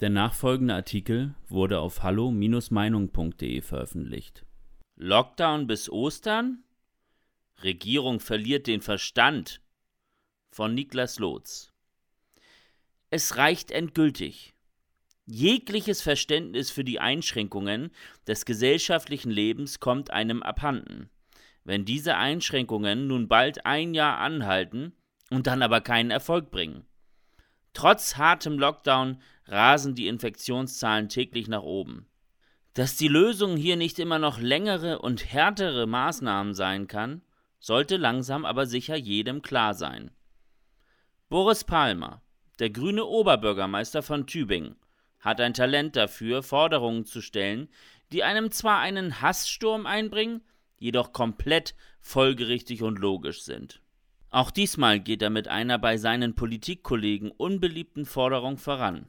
Der nachfolgende Artikel wurde auf hallo-meinung.de veröffentlicht. Lockdown bis Ostern? Regierung verliert den Verstand von Niklas Lotz. Es reicht endgültig. Jegliches Verständnis für die Einschränkungen des gesellschaftlichen Lebens kommt einem abhanden. Wenn diese Einschränkungen nun bald ein Jahr anhalten und dann aber keinen Erfolg bringen. Trotz hartem Lockdown rasen die Infektionszahlen täglich nach oben. Dass die Lösung hier nicht immer noch längere und härtere Maßnahmen sein kann, sollte langsam aber sicher jedem klar sein. Boris Palmer, der grüne Oberbürgermeister von Tübingen, hat ein Talent dafür, Forderungen zu stellen, die einem zwar einen Hasssturm einbringen, jedoch komplett folgerichtig und logisch sind. Auch diesmal geht er mit einer bei seinen Politikkollegen unbeliebten Forderung voran.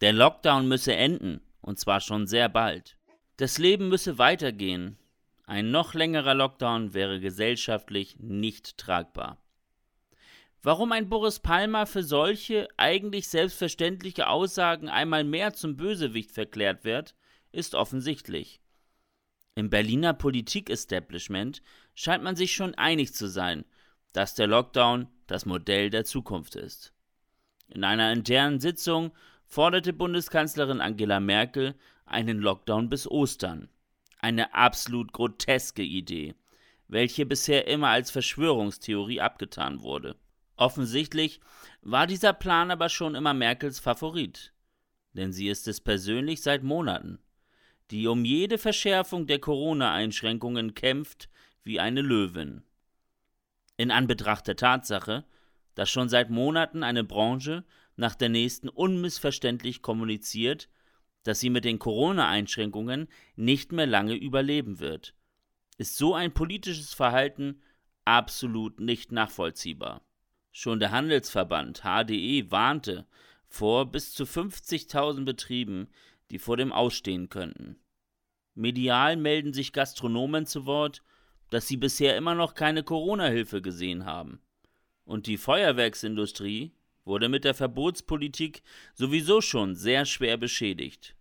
Der Lockdown müsse enden, und zwar schon sehr bald. Das Leben müsse weitergehen. Ein noch längerer Lockdown wäre gesellschaftlich nicht tragbar. Warum ein Boris Palmer für solche eigentlich selbstverständliche Aussagen einmal mehr zum Bösewicht verklärt wird, ist offensichtlich. Im Berliner Politik-Establishment scheint man sich schon einig zu sein, dass der Lockdown das Modell der Zukunft ist. In einer internen Sitzung forderte Bundeskanzlerin Angela Merkel einen Lockdown bis Ostern. Eine absolut groteske Idee, welche bisher immer als Verschwörungstheorie abgetan wurde. Offensichtlich war dieser Plan aber schon immer Merkels Favorit, denn sie ist es persönlich seit Monaten, die um jede Verschärfung der Corona-Einschränkungen kämpft wie eine Löwin in Anbetracht der Tatsache, dass schon seit Monaten eine Branche nach der nächsten unmissverständlich kommuniziert, dass sie mit den Corona-Einschränkungen nicht mehr lange überleben wird, ist so ein politisches Verhalten absolut nicht nachvollziehbar. Schon der Handelsverband HDE warnte vor bis zu 50.000 Betrieben, die vor dem Ausstehen könnten. Medial melden sich Gastronomen zu Wort, dass sie bisher immer noch keine Corona-Hilfe gesehen haben. Und die Feuerwerksindustrie wurde mit der Verbotspolitik sowieso schon sehr schwer beschädigt.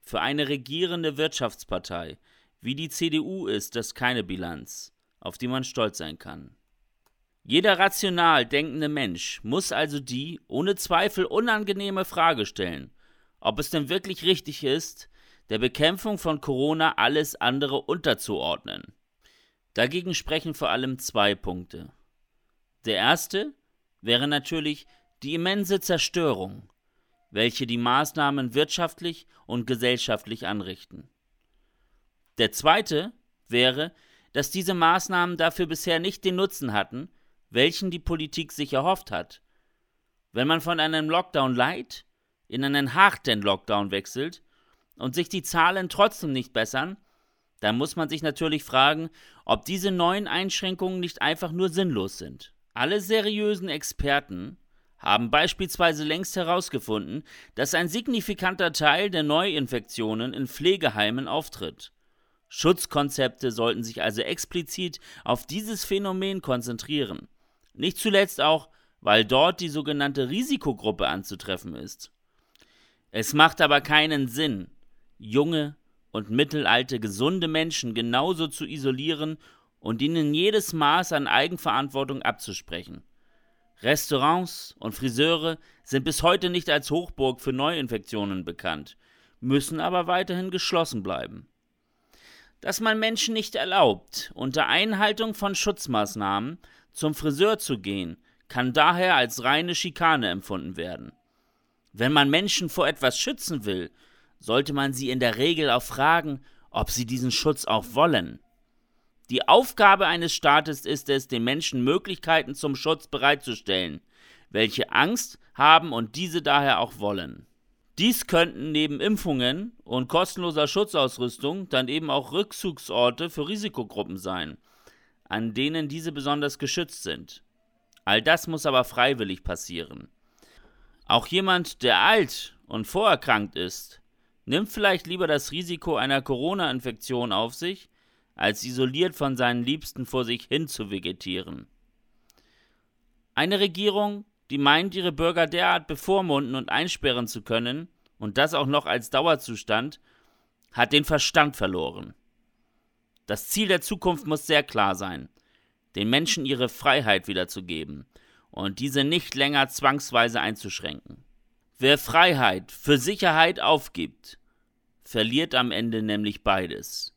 Für eine regierende Wirtschaftspartei wie die CDU ist das keine Bilanz, auf die man stolz sein kann. Jeder rational denkende Mensch muss also die ohne Zweifel unangenehme Frage stellen, ob es denn wirklich richtig ist, der Bekämpfung von Corona alles andere unterzuordnen. Dagegen sprechen vor allem zwei Punkte. Der erste wäre natürlich die immense Zerstörung, welche die Maßnahmen wirtschaftlich und gesellschaftlich anrichten. Der zweite wäre, dass diese Maßnahmen dafür bisher nicht den Nutzen hatten, welchen die Politik sich erhofft hat. Wenn man von einem Lockdown light in einen harten Lockdown wechselt und sich die Zahlen trotzdem nicht bessern, dann muss man sich natürlich fragen, ob diese neuen Einschränkungen nicht einfach nur sinnlos sind. Alle seriösen Experten haben beispielsweise längst herausgefunden, dass ein signifikanter Teil der Neuinfektionen in Pflegeheimen auftritt. Schutzkonzepte sollten sich also explizit auf dieses Phänomen konzentrieren. Nicht zuletzt auch, weil dort die sogenannte Risikogruppe anzutreffen ist. Es macht aber keinen Sinn, junge, und mittelalte gesunde Menschen genauso zu isolieren und ihnen jedes Maß an Eigenverantwortung abzusprechen. Restaurants und Friseure sind bis heute nicht als Hochburg für Neuinfektionen bekannt, müssen aber weiterhin geschlossen bleiben. Dass man Menschen nicht erlaubt, unter Einhaltung von Schutzmaßnahmen zum Friseur zu gehen, kann daher als reine Schikane empfunden werden. Wenn man Menschen vor etwas schützen will, sollte man sie in der Regel auch fragen, ob sie diesen Schutz auch wollen. Die Aufgabe eines Staates ist es, den Menschen Möglichkeiten zum Schutz bereitzustellen, welche Angst haben und diese daher auch wollen. Dies könnten neben Impfungen und kostenloser Schutzausrüstung dann eben auch Rückzugsorte für Risikogruppen sein, an denen diese besonders geschützt sind. All das muss aber freiwillig passieren. Auch jemand, der alt und vorerkrankt ist, nimmt vielleicht lieber das Risiko einer Corona-Infektion auf sich, als isoliert von seinen Liebsten vor sich hin zu vegetieren. Eine Regierung, die meint, ihre Bürger derart bevormunden und einsperren zu können, und das auch noch als Dauerzustand, hat den Verstand verloren. Das Ziel der Zukunft muss sehr klar sein, den Menschen ihre Freiheit wiederzugeben und diese nicht länger zwangsweise einzuschränken. Wer Freiheit für Sicherheit aufgibt, verliert am Ende nämlich beides.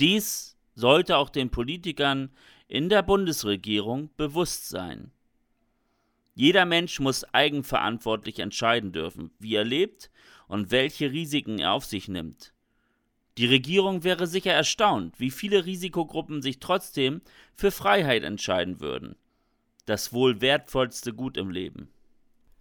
Dies sollte auch den Politikern in der Bundesregierung bewusst sein. Jeder Mensch muss eigenverantwortlich entscheiden dürfen, wie er lebt und welche Risiken er auf sich nimmt. Die Regierung wäre sicher erstaunt, wie viele Risikogruppen sich trotzdem für Freiheit entscheiden würden. Das wohl wertvollste Gut im Leben.